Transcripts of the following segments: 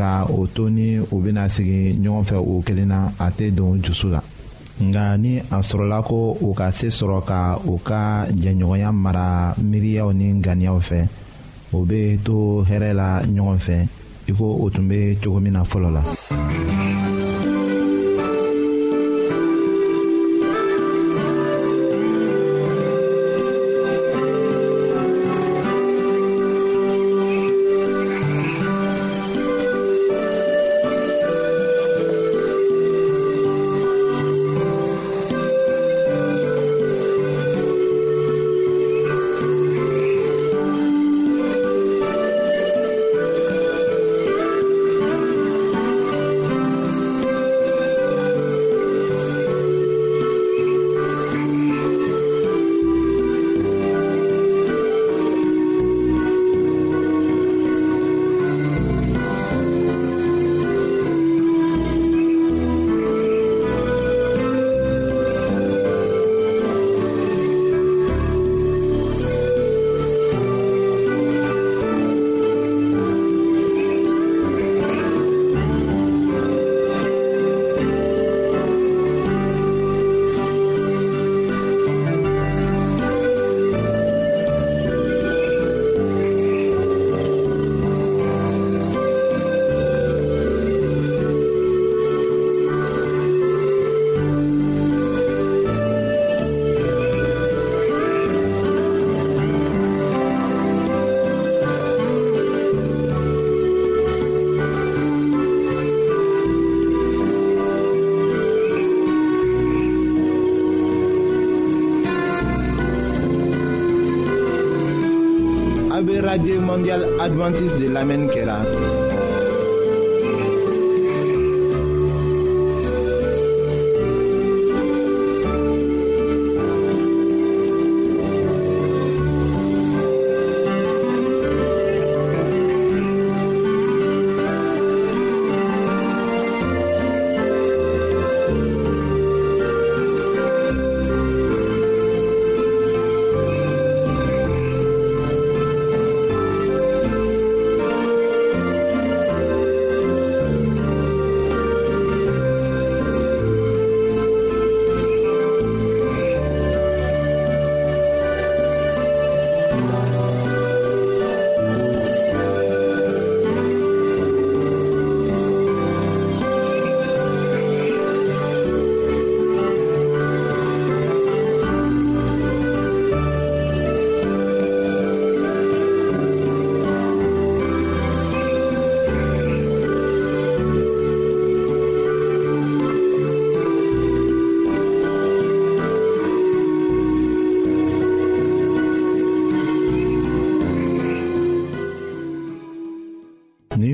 ka o to ni u bena sigi ɲɔgɔn fɛ o kelen na a tɛ don jusu la nka ni a sɔrɔla ko u ka se sɔrɔ ka u ka jɛɲɔgɔnya mara miiriyaw ni ganiyaw fɛ o be to hɛrɛ la ɲɔgɔn fɛ i ko o tun be cogo min na fɔlɔ la mondial Mondial adventiste de l'Amen Kera.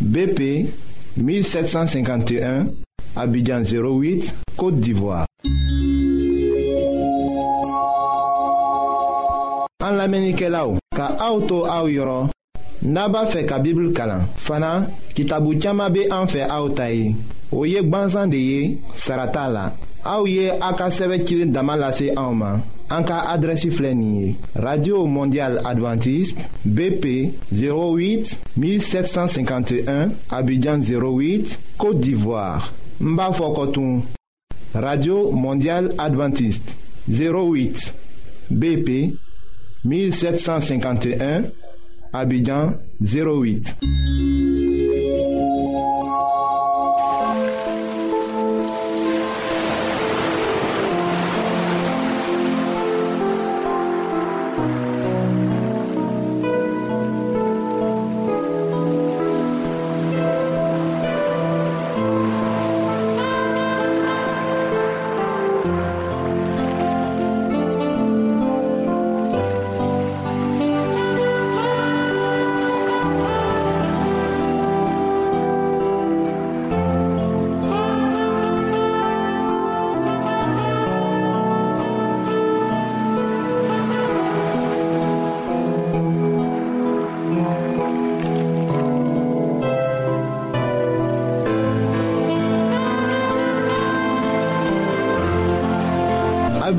BP 1751 Abidjan 08 Côte d'Ivoire An lamenike la ou Ka auto a ou yoron Naba fe ka bibl kalan Fana ki tabu tiyama be an fe a ou tayi O yek banzan de ye Sarata la Aouye ye radio mondial Adventiste, bp 08 1751 abidjan 08 côte d'ivoire Mbafokotoum. radio mondial adventiste 08 bp 1751 abidjan 08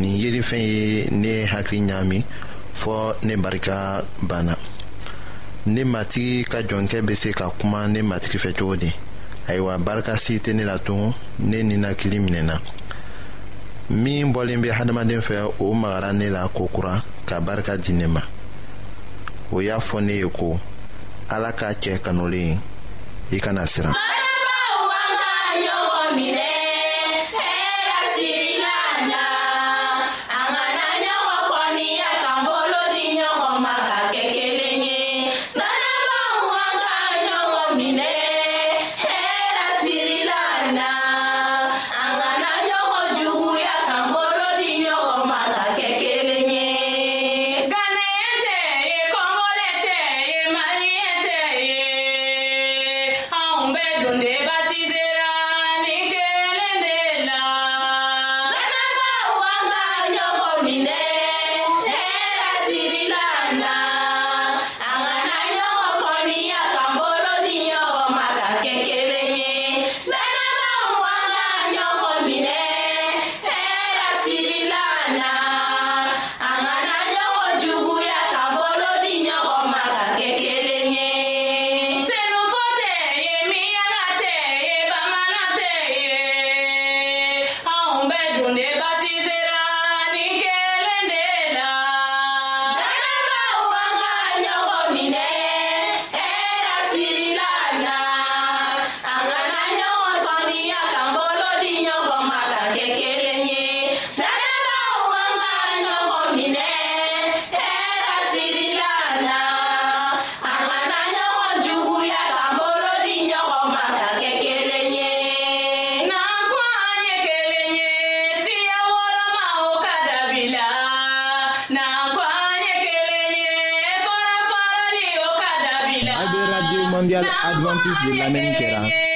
nin yelifɛn ye ne hakili ɲaami fɔɔ ne barika banna ne matigi ka jɔnkɛ be se ka kuma ne matigi fɛ cogo di ayiwa barika si tɛ ne la tun ne ninakili minɛna min bɔlen be hadamaden fɛ o magara ne la kokura ka barika di ne ma o y'a fɔ ne ye ko ala ka cɛ kanulen i e kana siran adventiste de l'Amérique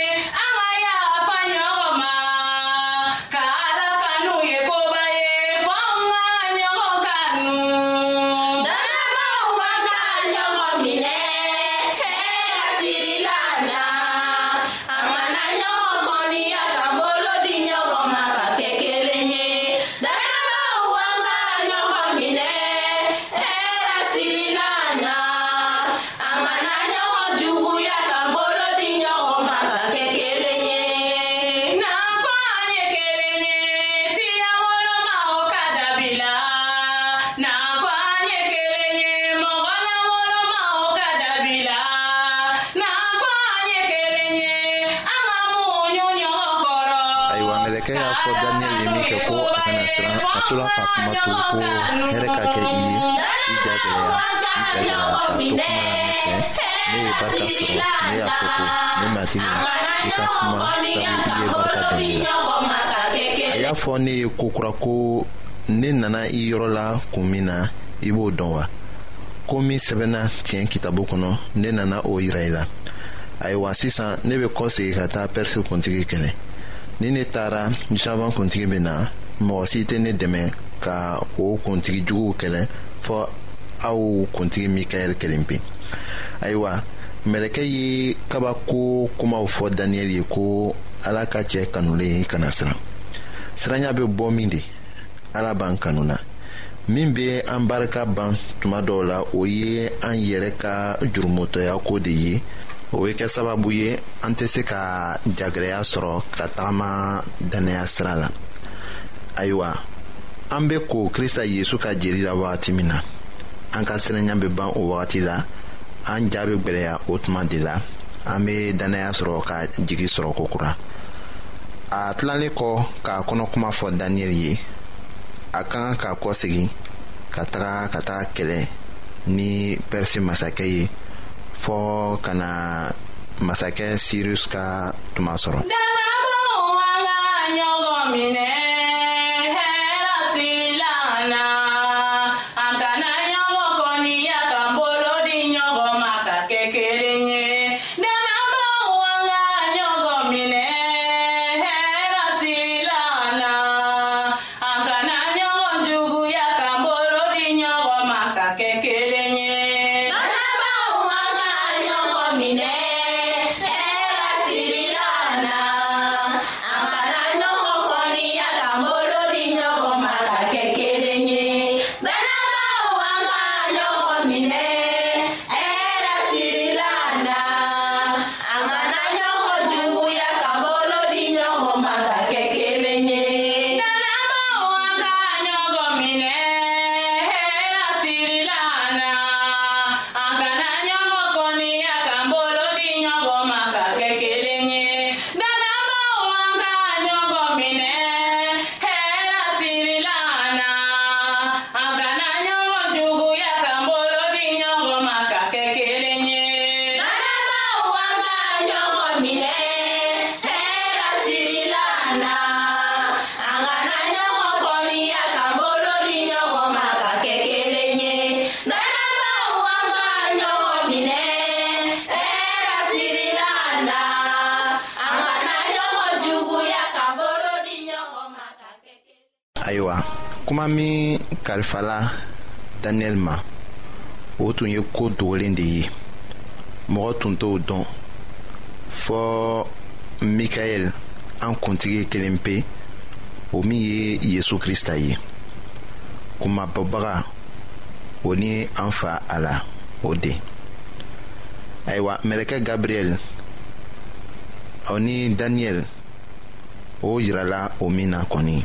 kɛ y'a fɔ daniyɛli ye min ko a a tora ka ko hɛrɛ ka kɛ i i ja gɛlɛya i ne fɛ ne ye kuma sabu i ye a y'a fɔ ne ye kokura ko ne nana i yɔrɔ la kun min na i b'o dɔn wa ko min sɛbɛnna tiɲɛ kitabu kɔnɔ ne nana o yira i la ayiwa sisan ne bɛ kɔsegi ka taa pɛrisi kuntigi kɛlɛ ni ne taara javan kuntigi bɛ na mɔgɔ si tɛ ne dɛmɛ ka o kuntigi juguw kɛlɛ fɔ aw kuntigi mikaɛli kelen pe ayiwa mɛlɛkɛ ye kabako kumaw fɔ daniyɛli ye ko ala ka cɛ kanulen kana siran siranya bɛ bɔ min de ala b'an kanu na min be an barika ban tuma dɔw la o ye an yɛrɛ ka jurumutɔya ko de ye o bɛ kɛ sababu ye an tɛ se ka jagɛlɛya sɔrɔ ka tagama dannaya sira la ayiwa an be ko krista yezu ka jeri la wagati min na an ka sirenya be ban o wagati la an jaa be gwɛlɛya o tuma de la an be dannaya sɔrɔ ka jigi sɔrɔ kokura a tilanlen kɔ k'a kɔnɔkuma kuma fɔ daniyɛli ye a kan ka kɔsegi ka taga ka taga kɛlɛ ni pɛrisi masakɛ ye fɔɔ ka na masakɛ sirus ka tuma sɔrɔ. dalabow an ka ɲɔgɔn minɛ. kuma min kalifala daniyɛli ma o tun ye koo dogolen de ye mɔgɔ tun t'o dɔn fɔɔ mikaɛl an kuntigi kelen pe o min ye yezu krista ye kuma bɔbaga o ni an fa a la o de ayiwa mɛlɛkɛ gabriyɛl o ni daniyɛli o yirala o min na kɔni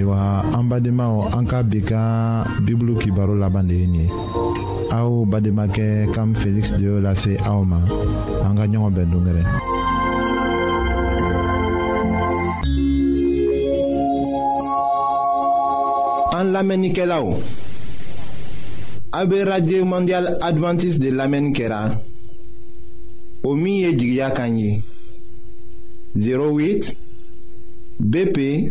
ayiwa an de an ka bi ka kibaro laban de ye nin ye aw bademakɛ kam feliksi de y'o lase aw ma an ka ɲɔgɔn bɛn an lamɛnnikɛlaw a radio mondial adventiste de lamɛnni kɛra o min 08 BP